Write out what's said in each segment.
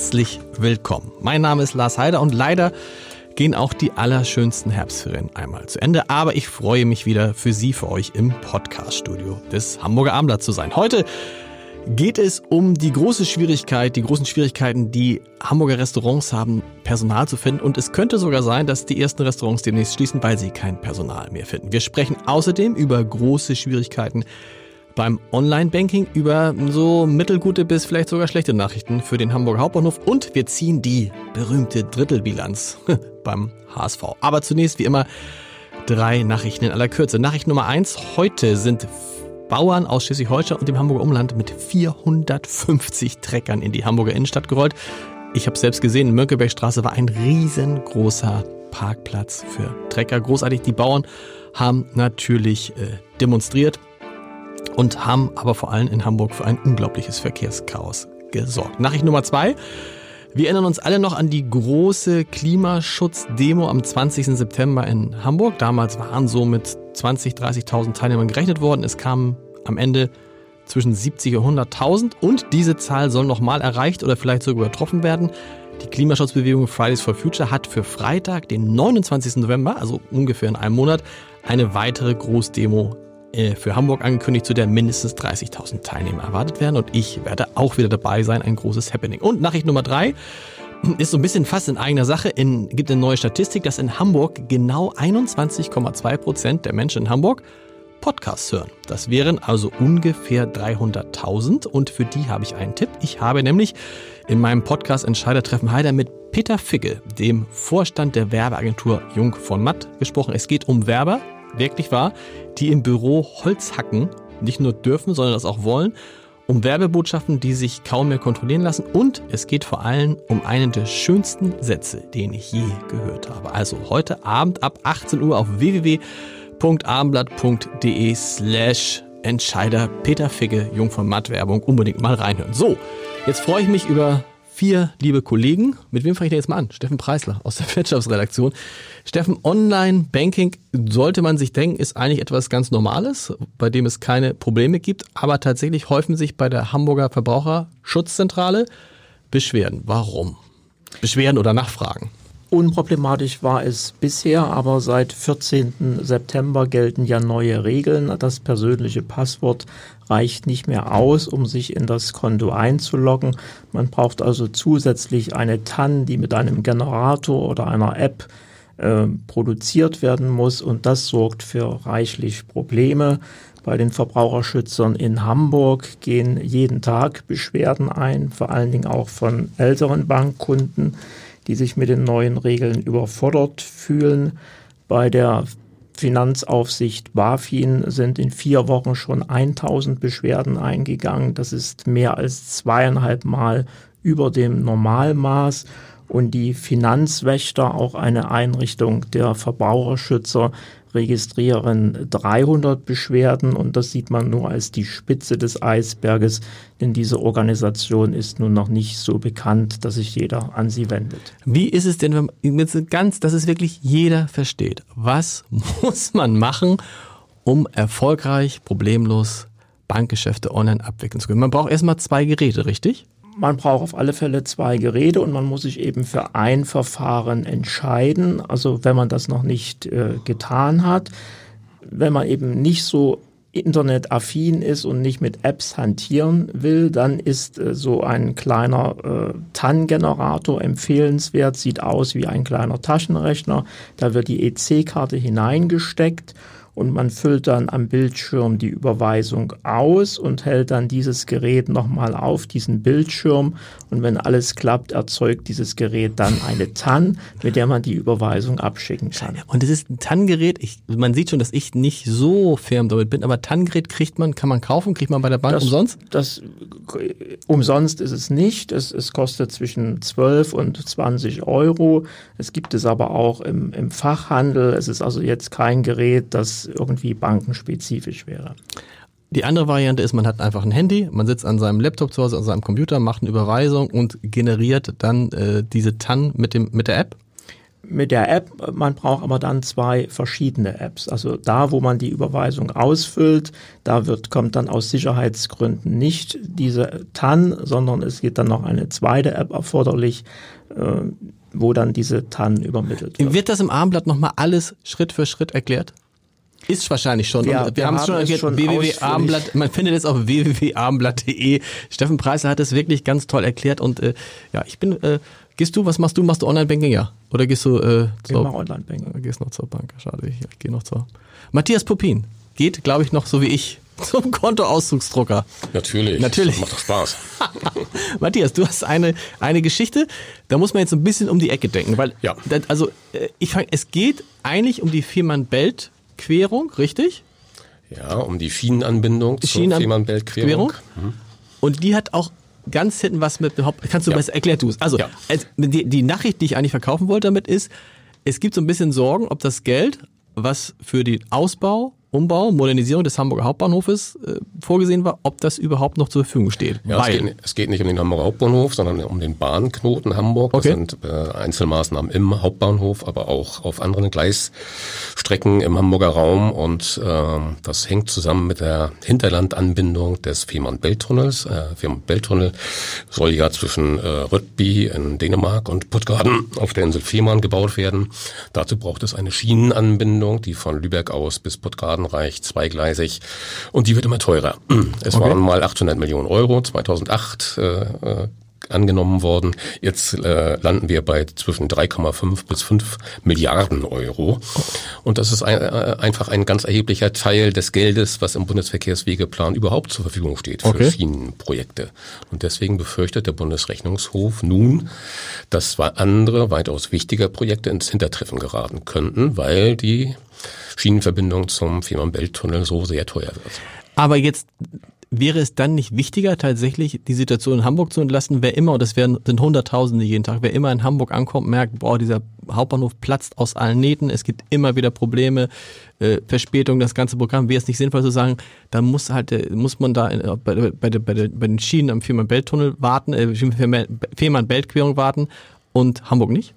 Herzlich willkommen. Mein Name ist Lars Heider und leider gehen auch die allerschönsten Herbstferien einmal zu Ende. Aber ich freue mich wieder für Sie, für euch im Podcaststudio des Hamburger Abendblatts zu sein. Heute geht es um die große Schwierigkeit, die großen Schwierigkeiten, die Hamburger Restaurants haben, Personal zu finden. Und es könnte sogar sein, dass die ersten Restaurants demnächst schließen, weil sie kein Personal mehr finden. Wir sprechen außerdem über große Schwierigkeiten beim Online-Banking, über so mittelgute bis vielleicht sogar schlechte Nachrichten für den Hamburger Hauptbahnhof und wir ziehen die berühmte Drittelbilanz beim HSV. Aber zunächst wie immer drei Nachrichten in aller Kürze. Nachricht Nummer eins. Heute sind Bauern aus Schleswig-Holstein und dem Hamburger Umland mit 450 Treckern in die Hamburger Innenstadt gerollt. Ich habe selbst gesehen, in Mönckebergstraße war ein riesengroßer Parkplatz für Trecker. Großartig. Die Bauern haben natürlich äh, demonstriert und haben aber vor allem in Hamburg für ein unglaubliches Verkehrschaos gesorgt. Nachricht Nummer zwei. Wir erinnern uns alle noch an die große Klimaschutzdemo am 20. September in Hamburg. Damals waren so mit 20, 30.000 Teilnehmern gerechnet worden. Es kamen am Ende zwischen 70 und 100.000 und diese Zahl soll nochmal erreicht oder vielleicht sogar übertroffen werden. Die Klimaschutzbewegung Fridays for Future hat für Freitag, den 29. November, also ungefähr in einem Monat, eine weitere Großdemo für Hamburg angekündigt, zu der mindestens 30.000 Teilnehmer erwartet werden. Und ich werde auch wieder dabei sein. Ein großes Happening. Und Nachricht Nummer drei ist so ein bisschen fast in eigener Sache. In, gibt eine neue Statistik, dass in Hamburg genau 21,2 Prozent der Menschen in Hamburg Podcasts hören. Das wären also ungefähr 300.000 und für die habe ich einen Tipp. Ich habe nämlich in meinem Podcast Entscheidertreffen Heider mit Peter Figge, dem Vorstand der Werbeagentur Jung von Matt, gesprochen. Es geht um Werber, wirklich wahr, die im Büro Holz hacken, nicht nur dürfen, sondern das auch wollen, um Werbebotschaften, die sich kaum mehr kontrollieren lassen. Und es geht vor allem um einen der schönsten Sätze, den ich je gehört habe. Also heute Abend ab 18 Uhr auf www.abendblatt.de slash Entscheider Peter Figge, Jung von Matt Werbung, unbedingt mal reinhören. So, jetzt freue ich mich über vier liebe Kollegen. Mit wem fange ich denn jetzt mal an? Steffen Preisler aus der Wirtschaftsredaktion. Steffen, Online-Banking, sollte man sich denken, ist eigentlich etwas ganz Normales, bei dem es keine Probleme gibt. Aber tatsächlich häufen sich bei der Hamburger Verbraucherschutzzentrale Beschwerden. Warum? Beschwerden oder Nachfragen? Unproblematisch war es bisher, aber seit 14. September gelten ja neue Regeln. Das persönliche Passwort reicht nicht mehr aus, um sich in das Konto einzuloggen. Man braucht also zusätzlich eine TAN, die mit einem Generator oder einer App äh, produziert werden muss und das sorgt für reichlich Probleme. Bei den Verbraucherschützern in Hamburg gehen jeden Tag Beschwerden ein, vor allen Dingen auch von älteren Bankkunden die sich mit den neuen Regeln überfordert fühlen. Bei der Finanzaufsicht BaFin sind in vier Wochen schon 1000 Beschwerden eingegangen. Das ist mehr als zweieinhalb Mal über dem Normalmaß. Und die Finanzwächter, auch eine Einrichtung der Verbraucherschützer, registrieren 300 Beschwerden und das sieht man nur als die Spitze des Eisberges, denn diese Organisation ist nun noch nicht so bekannt, dass sich jeder an sie wendet. Wie ist es denn, wenn ganz, dass es wirklich jeder versteht? Was muss man machen, um erfolgreich, problemlos Bankgeschäfte online abwickeln zu können? Man braucht erstmal zwei Geräte, richtig? Man braucht auf alle Fälle zwei Geräte und man muss sich eben für ein Verfahren entscheiden. Also wenn man das noch nicht äh, getan hat, wenn man eben nicht so internetaffin ist und nicht mit Apps hantieren will, dann ist äh, so ein kleiner äh, TAN-Generator empfehlenswert, sieht aus wie ein kleiner Taschenrechner. Da wird die EC-Karte hineingesteckt und man füllt dann am Bildschirm die Überweisung aus und hält dann dieses Gerät nochmal auf diesen Bildschirm. Und wenn alles klappt, erzeugt dieses Gerät dann eine TAN, mit der man die Überweisung abschicken kann. Und es ist ein TAN-Gerät, man sieht schon, dass ich nicht so firm damit bin, aber TAN-Gerät kriegt man, kann man kaufen, kriegt man bei der Bank das, umsonst? Das, umsonst ist es nicht, es, es kostet zwischen 12 und 20 Euro, es gibt es aber auch im, im Fachhandel, es ist also jetzt kein Gerät, das irgendwie bankenspezifisch wäre. Die andere Variante ist, man hat einfach ein Handy, man sitzt an seinem Laptop zu Hause, an seinem Computer, macht eine Überweisung und generiert dann äh, diese TAN mit, dem, mit der App. Mit der App, man braucht aber dann zwei verschiedene Apps. Also da, wo man die Überweisung ausfüllt, da wird, kommt dann aus Sicherheitsgründen nicht diese TAN, sondern es geht dann noch eine zweite App erforderlich, äh, wo dann diese TAN übermittelt wird. Wird das im Armblatt nochmal alles Schritt für Schritt erklärt? Ist wahrscheinlich schon. Ja, wir, wir haben es schon erklärt, www.abendblatt, man findet es auf www.abendblatt.de. Steffen Preiser hat es wirklich ganz toll erklärt und äh, ja, ich bin, äh, gehst du, was machst du? Machst du Online-Banking? Ja. Oder gehst du äh, zur, ich Online-Banking. Gehst noch zur Bank, schade, ich, ich gehe noch zur. Matthias Popin geht, glaube ich, noch so wie ich zum Kontoauszugsdrucker. Natürlich. Natürlich. macht doch Spaß. Matthias, du hast eine, eine Geschichte, da muss man jetzt ein bisschen um die Ecke denken, weil, ja. Das, also, äh, ich fange, es geht eigentlich um die Fehmarn-Belt Querung, richtig? Ja, um die Schienenanbindung zur Schienenan Fehmarnbelt-Querung. Mhm. Und die hat auch ganz hinten was mit Haupt. Kannst du ja. besser, erklär du es. Also, ja. die, die Nachricht, die ich eigentlich verkaufen wollte damit ist, es gibt so ein bisschen Sorgen, ob das Geld, was für den Ausbau Umbau, Modernisierung des Hamburger Hauptbahnhofes äh, vorgesehen war, ob das überhaupt noch zur Verfügung steht. Ja, es geht, es, geht, nicht um den Hamburger Hauptbahnhof, sondern um den Bahnknoten Hamburg. Okay. Das sind äh, Einzelmaßnahmen im Hauptbahnhof, aber auch auf anderen Gleisstrecken im Hamburger Raum. Und äh, das hängt zusammen mit der Hinterlandanbindung des Fehmarn-Belt-Tunnels. Äh, Fehmarn-Belt-Tunnel soll ja zwischen äh, Röttby in Dänemark und Puttgarden auf der Insel Fehmarn gebaut werden. Dazu braucht es eine Schienenanbindung, die von Lübeck aus bis Puttgarden Schadenreich, zweigleisig und die wird immer teurer. Es okay. waren mal 800 Millionen Euro 2008 äh, äh, angenommen worden. Jetzt äh, landen wir bei zwischen 3,5 bis 5 Milliarden Euro. Und das ist ein, äh, einfach ein ganz erheblicher Teil des Geldes, was im Bundesverkehrswegeplan überhaupt zur Verfügung steht für okay. Schienenprojekte. Und deswegen befürchtet der Bundesrechnungshof nun, dass andere, weitaus wichtiger Projekte ins Hintertreffen geraten könnten, weil die Schienenverbindung zum Fehmarn-Belt-Tunnel so sehr teuer wird. Aber jetzt wäre es dann nicht wichtiger, tatsächlich die Situation in Hamburg zu entlasten? Wer immer, und das werden, sind Hunderttausende jeden Tag, wer immer in Hamburg ankommt, merkt, boah, dieser Hauptbahnhof platzt aus allen Nähten, es gibt immer wieder Probleme, äh, Verspätung, das ganze Programm. Wäre es nicht sinnvoll zu sagen, da muss halt, äh, muss man da in, äh, bei, bei, bei, bei den Schienen am Fehmarn-Belt-Tunnel warten, äh, Fehmarn-Belt-Querung warten und Hamburg nicht?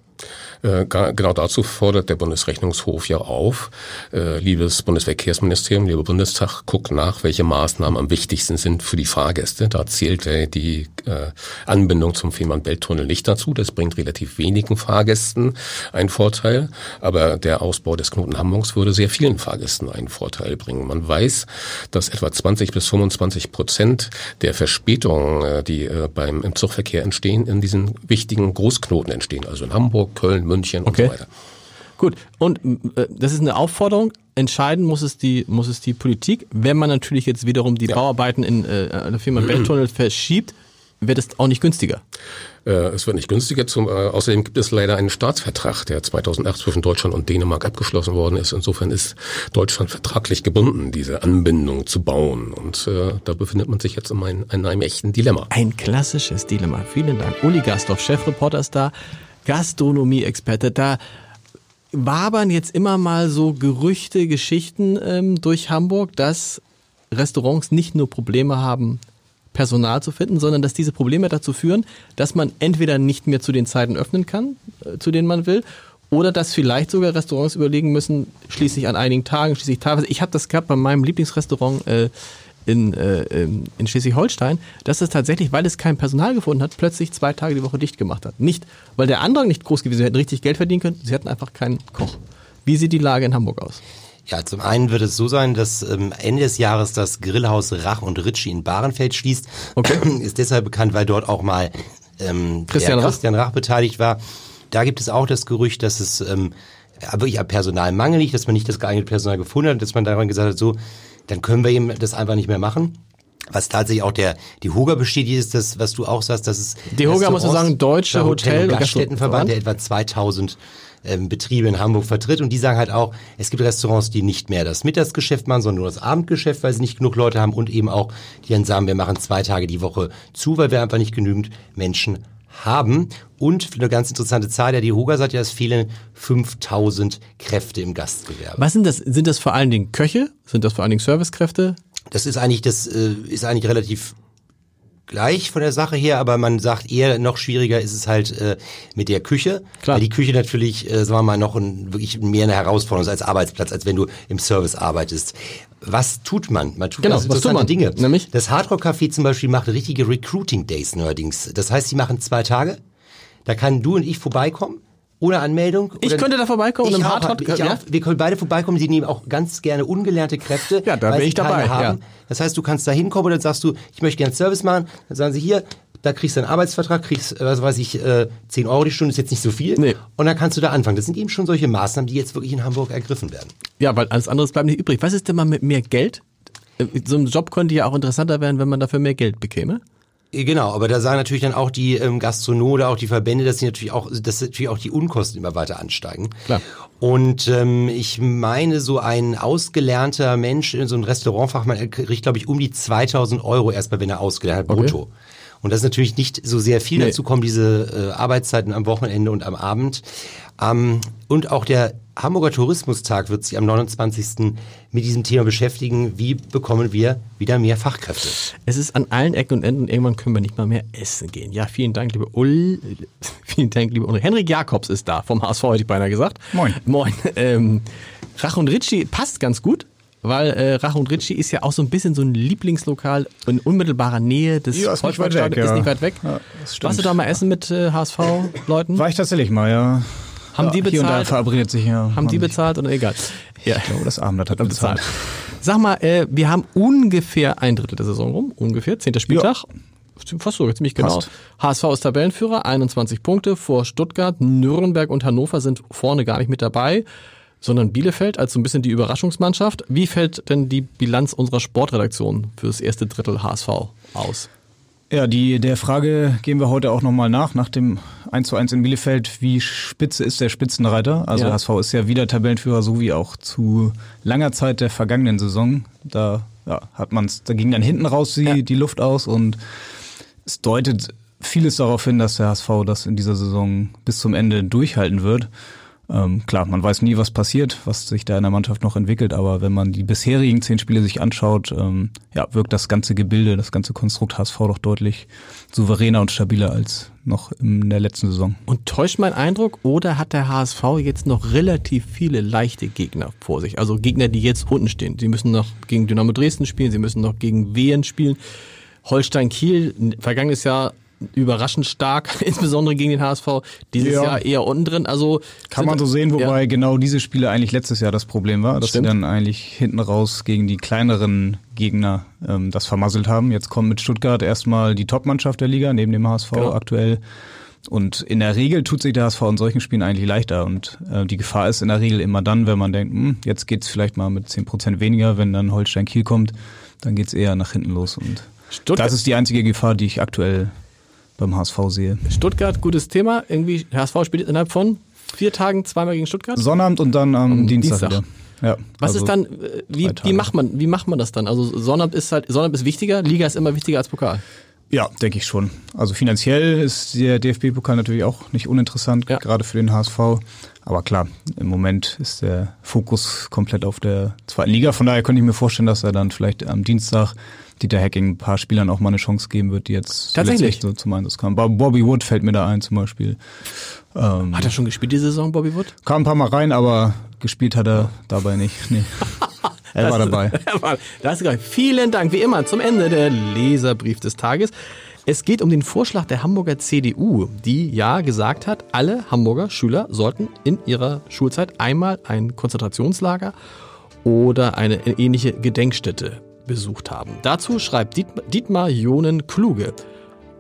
Äh, genau dazu fordert der Bundesrechnungshof ja auf. Äh, liebes Bundesverkehrsministerium, lieber Bundestag, guckt nach, welche Maßnahmen am wichtigsten sind für die Fahrgäste. Da zählt die äh, Anbindung zum Fehmarn-Belt-Tunnel nicht dazu. Das bringt relativ wenigen Fahrgästen einen Vorteil. Aber der Ausbau des Knoten Hamburgs würde sehr vielen Fahrgästen einen Vorteil bringen. Man weiß, dass etwa 20 bis 25 Prozent der Verspätungen, die beim im Zugverkehr entstehen, in diesen wichtigen Großknoten entstehen. Also in Hamburg, Köln, München okay. und so weiter. Gut, und äh, das ist eine Aufforderung. Entscheiden muss es die muss es die Politik. Wenn man natürlich jetzt wiederum die ja. Bauarbeiten in äh, der Firma Beltunnel verschiebt, wird es auch nicht günstiger. Äh, es wird nicht günstiger. Zum, äh, außerdem gibt es leider einen Staatsvertrag, der 2008 zwischen Deutschland und Dänemark abgeschlossen worden ist. Insofern ist Deutschland vertraglich gebunden, diese Anbindung zu bauen. Und äh, da befindet man sich jetzt in, ein, in einem echten Dilemma. Ein klassisches Dilemma. Vielen Dank. Uli Gastorf, Chefreporter ist da. Gastronomie-Experte. Da wabern jetzt immer mal so Gerüchte, Geschichten ähm, durch Hamburg, dass Restaurants nicht nur Probleme haben, Personal zu finden, sondern dass diese Probleme dazu führen, dass man entweder nicht mehr zu den Zeiten öffnen kann, äh, zu denen man will, oder dass vielleicht sogar Restaurants überlegen müssen, schließlich an einigen Tagen, schließlich teilweise. Ich habe das gehabt bei meinem Lieblingsrestaurant äh, in, äh, in Schleswig-Holstein, dass es tatsächlich, weil es kein Personal gefunden hat, plötzlich zwei Tage die Woche dicht gemacht hat. Nicht, weil der Andrang nicht groß gewesen wäre, sie hätten richtig Geld verdienen können, sie hatten einfach keinen Koch. Wie sieht die Lage in Hamburg aus? Ja, zum einen wird es so sein, dass ähm, Ende des Jahres das Grillhaus Rach und Ritschi in Bahrenfeld schließt. Okay. Ist deshalb bekannt, weil dort auch mal ähm, Christian, Rach. Christian Rach beteiligt war. Da gibt es auch das Gerücht, dass es ähm, wirklich am Personalmangel nicht, dass man nicht das geeignete Personal gefunden hat, dass man daran gesagt hat, so, dann können wir eben das einfach nicht mehr machen. Was tatsächlich auch der die Hoga bestätigt ist, das was du auch sagst, dass es die Hoga muss man sagen deutsche Hotel, Hotel und Gaststättenverband, der etwa 2000 ähm, Betriebe in Hamburg vertritt und die sagen halt auch, es gibt Restaurants, die nicht mehr das Mittagsgeschäft machen, sondern nur das Abendgeschäft, weil sie nicht genug Leute haben und eben auch, die dann sagen, wir machen zwei Tage die Woche zu, weil wir einfach nicht genügend Menschen haben. Und eine ganz interessante Zahl, der die Hoga sagt ja, es fehlen 5000 Kräfte im Gastgewerbe. Was sind das? Sind das vor allen Dingen Köche? Sind das vor allen Dingen Servicekräfte? Das ist eigentlich, das äh, ist eigentlich relativ gleich von der Sache her, aber man sagt eher noch schwieriger ist es halt äh, mit der Küche, Klar. weil die Küche natürlich, äh, sagen wir mal, noch ein, wirklich mehr eine Herausforderung ist als Arbeitsplatz, als wenn du im Service arbeitest. Was tut man? Man tut genau, ganz interessante was tut man? Dinge. Nämlich? Das Hardrock Café zum Beispiel macht richtige Recruiting Days neuerdings. Das heißt, sie machen zwei Tage. Da kann du und ich vorbeikommen ohne Anmeldung. Ich könnte da vorbeikommen ich und im Hardhot. Ja? Wir können beide vorbeikommen. Sie nehmen auch ganz gerne ungelernte Kräfte. Ja, da bin ich dabei. Ja. Das heißt, du kannst da hinkommen und dann sagst du, ich möchte gerne Service machen. Dann sagen sie hier, da kriegst du einen Arbeitsvertrag, kriegst, was weiß ich, äh, 10 Euro die Stunde, ist jetzt nicht so viel. Nee. Und dann kannst du da anfangen. Das sind eben schon solche Maßnahmen, die jetzt wirklich in Hamburg ergriffen werden. Ja, weil alles andere bleibt nicht übrig. Was ist denn mal mit mehr Geld? Äh, so ein Job könnte ja auch interessanter werden, wenn man dafür mehr Geld bekäme. Genau, aber da sagen natürlich dann auch die ähm, Gastronomen oder auch die Verbände, dass sie natürlich auch, dass natürlich auch die Unkosten immer weiter ansteigen. Klar. Und ähm, ich meine, so ein ausgelernter Mensch in so einem Restaurantfachmann kriegt, glaube ich, um die 2000 Euro erstmal, wenn er ausgelernt hat, brutto. Okay. Und das ist natürlich nicht so sehr viel. Nee. Dazu kommen diese äh, Arbeitszeiten am Wochenende und am Abend. Ähm, und auch der Hamburger Tourismustag wird sich am 29. mit diesem Thema beschäftigen. Wie bekommen wir wieder mehr Fachkräfte? Es ist an allen Ecken und Enden. Irgendwann können wir nicht mal mehr essen gehen. Ja, vielen Dank, liebe Ul. Vielen Dank, liebe Ulrich. Henrik Jakobs ist da, vom HSV hätte ich beinahe gesagt. Moin. Moin. Ähm, Rach und Ritchie passt ganz gut. Weil äh, Rach und Ritchie ist ja auch so ein bisschen so ein Lieblingslokal in unmittelbarer Nähe des ja, ist nicht weit weg. Ja. Ist nicht weit weg. Ja, Warst du da mal essen mit äh, HSV-Leuten? War ich tatsächlich mal, ja. Haben ja, die bezahlt? Hier und da verabredet sich ja. Haben die bezahlt oder egal? Ja. Ich glaube, das Abendblatt hat bezahlt. bezahlt. Sag mal, äh, wir haben ungefähr ein Drittel der Saison rum, ungefähr, zehnter Spieltag. Ja. Fast so, ziemlich genau. Passt. HSV ist Tabellenführer, 21 Punkte vor Stuttgart, Nürnberg und Hannover sind vorne gar nicht mit dabei, sondern Bielefeld als so ein bisschen die Überraschungsmannschaft. Wie fällt denn die Bilanz unserer Sportredaktion für das erste Drittel HSV aus? Ja, die, der Frage gehen wir heute auch nochmal nach, nach dem 1 zu 1 in Bielefeld. Wie spitze ist der Spitzenreiter? Also ja. HSV ist ja wieder Tabellenführer, so wie auch zu langer Zeit der vergangenen Saison. Da ja, hat man's, da ging dann hinten raus die, ja. die Luft aus und es deutet vieles darauf hin, dass der HSV das in dieser Saison bis zum Ende durchhalten wird. Ähm, klar, man weiß nie, was passiert, was sich da in der Mannschaft noch entwickelt, aber wenn man die bisherigen zehn Spiele sich anschaut, ähm, ja, wirkt das ganze Gebilde, das ganze Konstrukt HSV doch deutlich souveräner und stabiler als noch in der letzten Saison. Und täuscht mein Eindruck, oder hat der HSV jetzt noch relativ viele leichte Gegner vor sich? Also Gegner, die jetzt unten stehen. Sie müssen noch gegen Dynamo Dresden spielen, sie müssen noch gegen Wien spielen. Holstein Kiel, vergangenes Jahr überraschend stark, insbesondere gegen den HSV. Dieses ja. Jahr eher unten drin. Also kann man so sehen, wobei ja. genau diese Spiele eigentlich letztes Jahr das Problem war, dass Stimmt. sie dann eigentlich hinten raus gegen die kleineren Gegner ähm, das vermasselt haben. Jetzt kommt mit Stuttgart erstmal die Topmannschaft der Liga neben dem HSV genau. aktuell. Und in der Regel tut sich der HSV in solchen Spielen eigentlich leichter. Und äh, die Gefahr ist in der Regel immer dann, wenn man denkt, hm, jetzt geht's vielleicht mal mit zehn Prozent weniger, wenn dann Holstein Kiel kommt, dann geht's eher nach hinten los. Und Stuttgart. das ist die einzige Gefahr, die ich aktuell beim HSV sehe. Stuttgart, gutes Thema. Irgendwie, HSV spielt innerhalb von vier Tagen zweimal gegen Stuttgart? Sonnabend und dann am um Dienstag, Dienstag. wieder. Ja, Was also ist dann, äh, wie, wie, macht man, wie macht man das dann? Also Sonnabend ist halt, Sonnabend ist wichtiger, Liga ist immer wichtiger als Pokal. Ja, denke ich schon. Also finanziell ist der DFB-Pokal natürlich auch nicht uninteressant, ja. gerade für den HSV. Aber klar, im Moment ist der Fokus komplett auf der zweiten Liga. Von daher könnte ich mir vorstellen, dass er dann vielleicht am Dienstag Dieter Hacking ein paar Spielern auch mal eine Chance geben wird, die jetzt tatsächlich so zum Einsatz kamen. Bobby Wood fällt mir da ein zum Beispiel. Ähm, hat er schon gespielt die Saison, Bobby Wood? Kam ein paar Mal rein, aber gespielt hat er dabei nicht. Nee. Er war dabei. das ist geil. Vielen Dank, wie immer, zum Ende der Leserbrief des Tages. Es geht um den Vorschlag der Hamburger CDU, die ja gesagt hat, alle Hamburger Schüler sollten in ihrer Schulzeit einmal ein Konzentrationslager oder eine ähnliche Gedenkstätte besucht haben. Dazu schreibt Dietmar Jonen Kluge.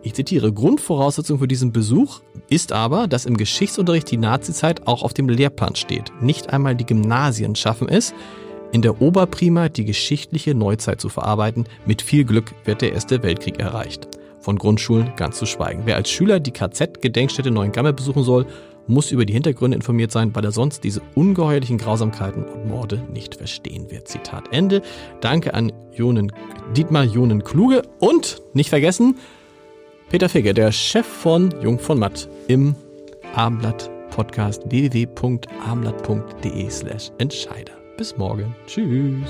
Ich zitiere, Grundvoraussetzung für diesen Besuch ist aber, dass im Geschichtsunterricht die Nazizeit auch auf dem Lehrplan steht. Nicht einmal die Gymnasien schaffen es, in der Oberprima die geschichtliche Neuzeit zu verarbeiten. Mit viel Glück wird der Erste Weltkrieg erreicht. Von Grundschulen ganz zu schweigen. Wer als Schüler die KZ-Gedenkstätte Neuengamme besuchen soll, muss über die Hintergründe informiert sein, weil er sonst diese ungeheuerlichen Grausamkeiten und Morde nicht verstehen wird. Zitat Ende. Danke an Jonen, Dietmar Jonen Kluge und nicht vergessen, Peter Figge, der Chef von Jung von Matt im Abendblatt Podcast www.abendblatt.de slash Entscheider. Bis morgen. Tschüss.